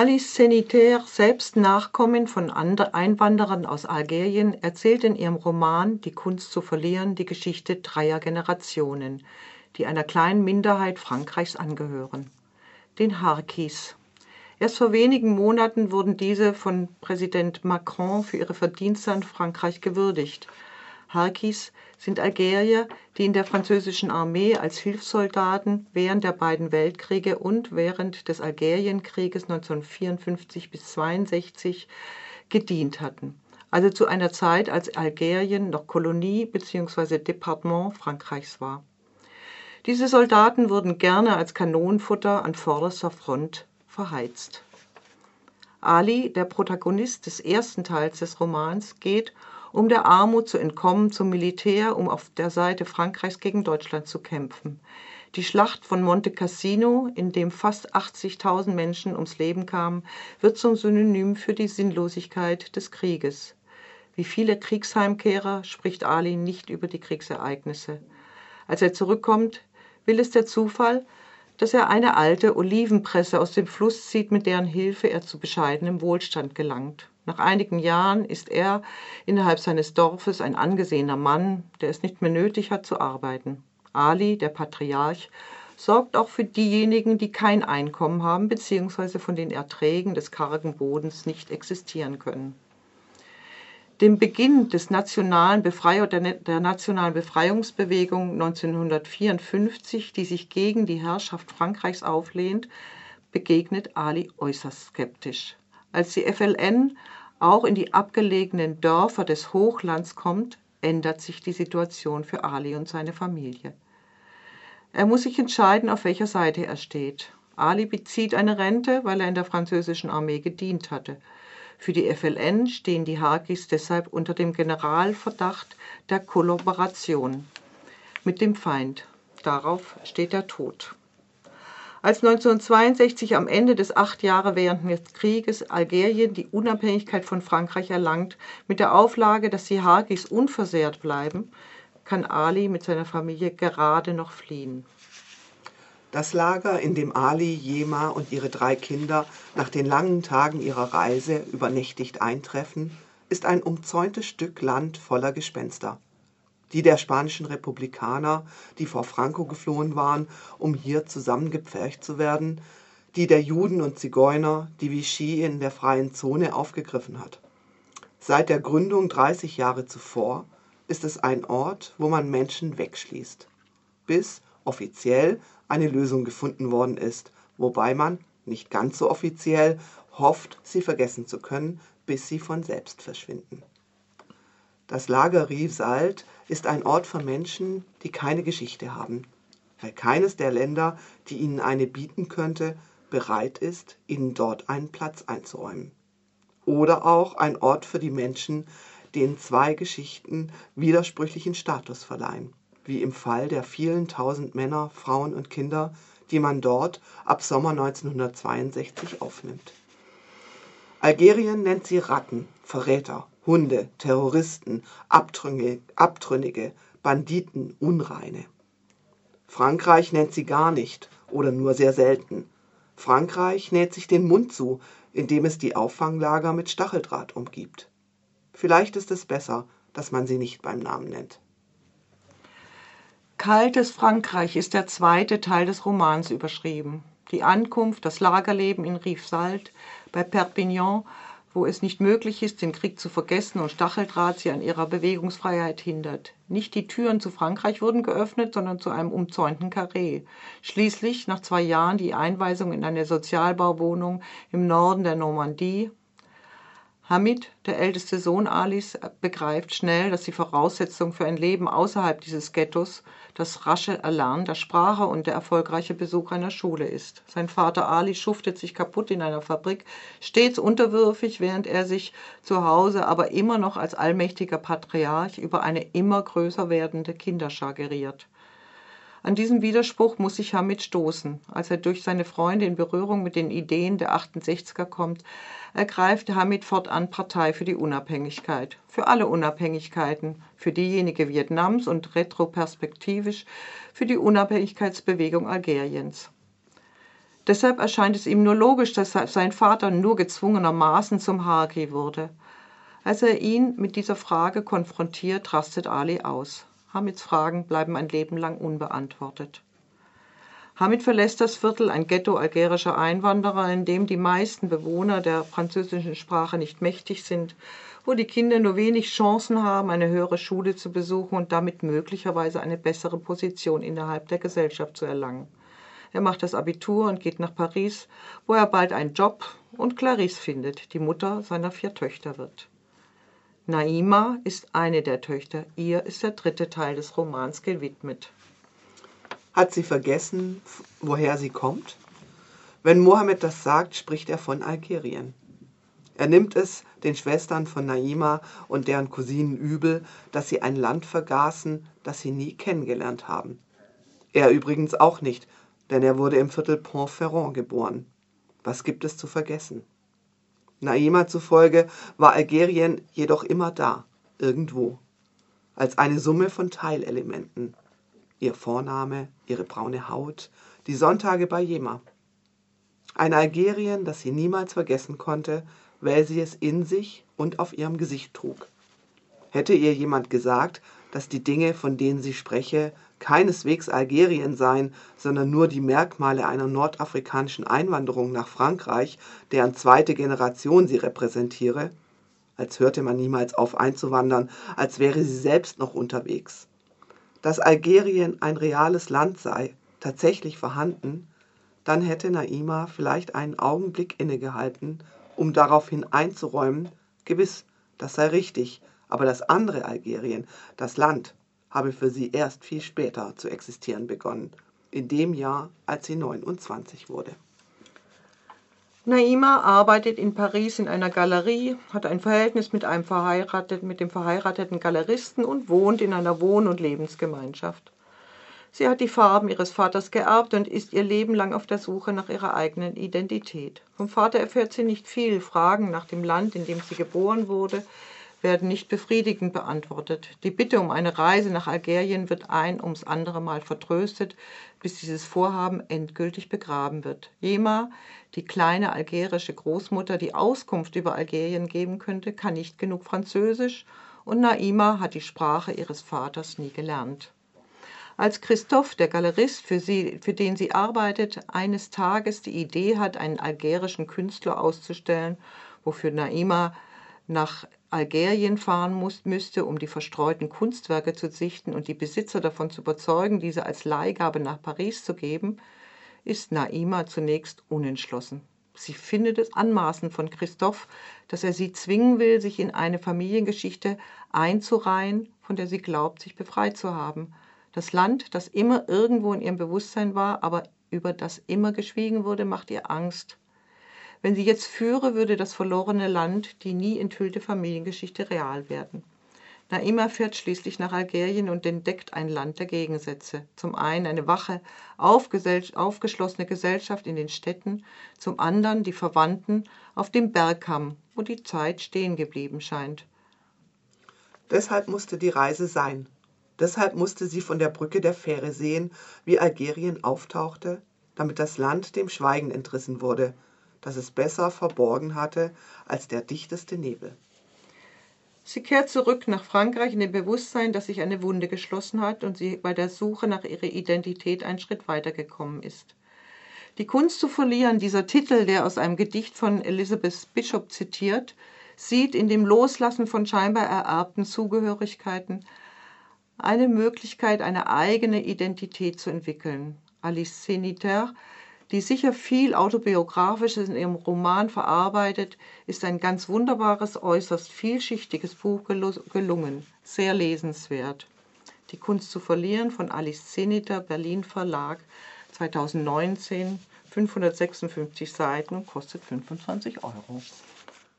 Alice Senitaire, selbst Nachkommin von Einwanderern aus Algerien, erzählt in ihrem Roman Die Kunst zu verlieren die Geschichte dreier Generationen, die einer kleinen Minderheit Frankreichs angehören, den Harkis. Erst vor wenigen Monaten wurden diese von Präsident Macron für ihre Verdienste an Frankreich gewürdigt. Harkis sind Algerier, die in der französischen Armee als Hilfssoldaten während der beiden Weltkriege und während des Algerienkrieges 1954 bis 1962 gedient hatten, also zu einer Zeit, als Algerien noch Kolonie bzw. Departement Frankreichs war. Diese Soldaten wurden gerne als Kanonenfutter an vorderster Front verheizt. Ali, der Protagonist des ersten Teils des Romans, geht um der Armut zu entkommen zum Militär, um auf der Seite Frankreichs gegen Deutschland zu kämpfen. Die Schlacht von Monte Cassino, in dem fast 80.000 Menschen ums Leben kamen, wird zum Synonym für die Sinnlosigkeit des Krieges. Wie viele Kriegsheimkehrer spricht Ali nicht über die Kriegsereignisse. Als er zurückkommt, will es der Zufall, dass er eine alte Olivenpresse aus dem Fluss zieht, mit deren Hilfe er zu bescheidenem Wohlstand gelangt. Nach einigen Jahren ist er innerhalb seines Dorfes ein angesehener Mann, der es nicht mehr nötig hat zu arbeiten. Ali, der Patriarch, sorgt auch für diejenigen, die kein Einkommen haben bzw. von den Erträgen des kargen Bodens nicht existieren können. Dem Beginn des nationalen Befreier, der nationalen Befreiungsbewegung 1954, die sich gegen die Herrschaft Frankreichs auflehnt, begegnet Ali äußerst skeptisch. Als die FLN auch in die abgelegenen Dörfer des Hochlands kommt, ändert sich die Situation für Ali und seine Familie. Er muss sich entscheiden, auf welcher Seite er steht. Ali bezieht eine Rente, weil er in der französischen Armee gedient hatte. Für die FLN stehen die Harkis deshalb unter dem Generalverdacht der Kollaboration mit dem Feind. Darauf steht der Tod. Als 1962 am Ende des acht Jahre während des Krieges Algerien die Unabhängigkeit von Frankreich erlangt, mit der Auflage, dass die Harkis unversehrt bleiben, kann Ali mit seiner Familie gerade noch fliehen. Das Lager, in dem Ali, Jema und ihre drei Kinder nach den langen Tagen ihrer Reise übernächtigt eintreffen, ist ein umzäuntes Stück Land voller Gespenster die der spanischen Republikaner, die vor Franco geflohen waren, um hier zusammengepfercht zu werden, die der Juden und Zigeuner, die Vichy in der Freien Zone aufgegriffen hat. Seit der Gründung 30 Jahre zuvor ist es ein Ort, wo man Menschen wegschließt, bis offiziell eine Lösung gefunden worden ist, wobei man, nicht ganz so offiziell, hofft, sie vergessen zu können, bis sie von selbst verschwinden. Das Lager Rivesaltes ist ein Ort für Menschen, die keine Geschichte haben, weil keines der Länder, die ihnen eine bieten könnte, bereit ist, ihnen dort einen Platz einzuräumen. Oder auch ein Ort für die Menschen, denen zwei Geschichten widersprüchlichen Status verleihen, wie im Fall der vielen tausend Männer, Frauen und Kinder, die man dort ab Sommer 1962 aufnimmt. Algerien nennt sie Ratten, Verräter, Hunde, Terroristen, Abtrünnige, Banditen, Unreine. Frankreich nennt sie gar nicht oder nur sehr selten. Frankreich näht sich den Mund zu, indem es die Auffanglager mit Stacheldraht umgibt. Vielleicht ist es besser, dass man sie nicht beim Namen nennt. Kaltes Frankreich ist der zweite Teil des Romans überschrieben. Die Ankunft, das Lagerleben in Rivesaltes bei Perpignan wo es nicht möglich ist, den Krieg zu vergessen und Stacheldraht sie an ihrer Bewegungsfreiheit hindert. Nicht die Türen zu Frankreich wurden geöffnet, sondern zu einem umzäunten Karree. Schließlich, nach zwei Jahren, die Einweisung in eine Sozialbauwohnung im Norden der Normandie, Hamid, der älteste Sohn Alis, begreift schnell, dass die Voraussetzung für ein Leben außerhalb dieses Ghettos das rasche Erlernen der Sprache und der erfolgreiche Besuch einer Schule ist. Sein Vater Ali schuftet sich kaputt in einer Fabrik, stets unterwürfig, während er sich zu Hause aber immer noch als allmächtiger Patriarch über eine immer größer werdende Kinderschar geriert. An diesem Widerspruch muss sich Hamid stoßen. Als er durch seine Freunde in Berührung mit den Ideen der 68er kommt, ergreift Hamid fortan Partei für die Unabhängigkeit, für alle Unabhängigkeiten, für diejenige Vietnams und retroperspektivisch für die Unabhängigkeitsbewegung Algeriens. Deshalb erscheint es ihm nur logisch, dass sein Vater nur gezwungenermaßen zum Haki wurde. Als er ihn mit dieser Frage konfrontiert, rastet Ali aus. Hamids Fragen bleiben ein Leben lang unbeantwortet. Hamid verlässt das Viertel, ein Ghetto algerischer Einwanderer, in dem die meisten Bewohner der französischen Sprache nicht mächtig sind, wo die Kinder nur wenig Chancen haben, eine höhere Schule zu besuchen und damit möglicherweise eine bessere Position innerhalb der Gesellschaft zu erlangen. Er macht das Abitur und geht nach Paris, wo er bald einen Job und Clarisse findet, die Mutter seiner vier Töchter wird. Naima ist eine der Töchter, ihr ist der dritte Teil des Romans gewidmet. Hat sie vergessen, woher sie kommt? Wenn Mohammed das sagt, spricht er von Algerien. Er nimmt es den Schwestern von Naima und deren Cousinen übel, dass sie ein Land vergaßen, das sie nie kennengelernt haben. Er übrigens auch nicht, denn er wurde im Viertel Pont-Ferrand geboren. Was gibt es zu vergessen? Naima zufolge war Algerien jedoch immer da, irgendwo, als eine Summe von Teilelementen, ihr Vorname, ihre braune Haut, die Sonntage bei Jema. Ein Algerien, das sie niemals vergessen konnte, weil sie es in sich und auf ihrem Gesicht trug. Hätte ihr jemand gesagt, dass die Dinge, von denen sie spreche, keineswegs Algerien seien, sondern nur die Merkmale einer nordafrikanischen Einwanderung nach Frankreich, deren zweite Generation sie repräsentiere, als hörte man niemals auf einzuwandern, als wäre sie selbst noch unterwegs. Dass Algerien ein reales Land sei, tatsächlich vorhanden, dann hätte Naima vielleicht einen Augenblick innegehalten, um daraufhin einzuräumen, gewiss, das sei richtig, aber das andere Algerien, das Land, habe für sie erst viel später zu existieren begonnen, in dem Jahr, als sie 29 wurde. Naima arbeitet in Paris in einer Galerie, hat ein Verhältnis mit, einem verheiratet, mit dem verheirateten Galeristen und wohnt in einer Wohn- und Lebensgemeinschaft. Sie hat die Farben ihres Vaters geerbt und ist ihr Leben lang auf der Suche nach ihrer eigenen Identität. Vom Vater erfährt sie nicht viel. Fragen nach dem Land, in dem sie geboren wurde, werden nicht befriedigend beantwortet. Die Bitte um eine Reise nach Algerien wird ein ums andere Mal vertröstet, bis dieses Vorhaben endgültig begraben wird. Jema, die kleine algerische Großmutter, die Auskunft über Algerien geben könnte, kann nicht genug Französisch und Naima hat die Sprache ihres Vaters nie gelernt. Als Christoph, der Galerist, für, sie, für den sie arbeitet, eines Tages die Idee hat, einen algerischen Künstler auszustellen, wofür Naima nach Algerien fahren muss, müsste, um die verstreuten Kunstwerke zu sichten und die Besitzer davon zu überzeugen, diese als Leihgabe nach Paris zu geben, ist Naima zunächst unentschlossen. Sie findet es anmaßend von Christoph, dass er sie zwingen will, sich in eine Familiengeschichte einzureihen, von der sie glaubt, sich befreit zu haben. Das Land, das immer irgendwo in ihrem Bewusstsein war, aber über das immer geschwiegen wurde, macht ihr Angst. Wenn sie jetzt führe, würde das verlorene Land, die nie enthüllte Familiengeschichte real werden. Naima fährt schließlich nach Algerien und entdeckt ein Land der Gegensätze. Zum einen eine wache, aufgeschlossene Gesellschaft in den Städten, zum anderen die Verwandten auf dem Bergkamm, wo die Zeit stehen geblieben scheint. Deshalb musste die Reise sein. Deshalb musste sie von der Brücke der Fähre sehen, wie Algerien auftauchte, damit das Land dem Schweigen entrissen wurde, das es besser verborgen hatte als der dichteste Nebel. Sie kehrt zurück nach Frankreich in dem Bewusstsein, dass sich eine Wunde geschlossen hat und sie bei der Suche nach ihrer Identität einen Schritt weitergekommen ist. Die Kunst zu verlieren, dieser Titel, der aus einem Gedicht von Elizabeth Bishop zitiert, sieht in dem Loslassen von scheinbar ererbten Zugehörigkeiten eine Möglichkeit, eine eigene Identität zu entwickeln. Alice Seniter die sicher viel Autobiografisches in ihrem Roman verarbeitet, ist ein ganz wunderbares, äußerst vielschichtiges Buch gelungen, sehr lesenswert. Die Kunst zu verlieren von Alice Zeniter, Berlin Verlag, 2019, 556 Seiten und kostet 25 Euro.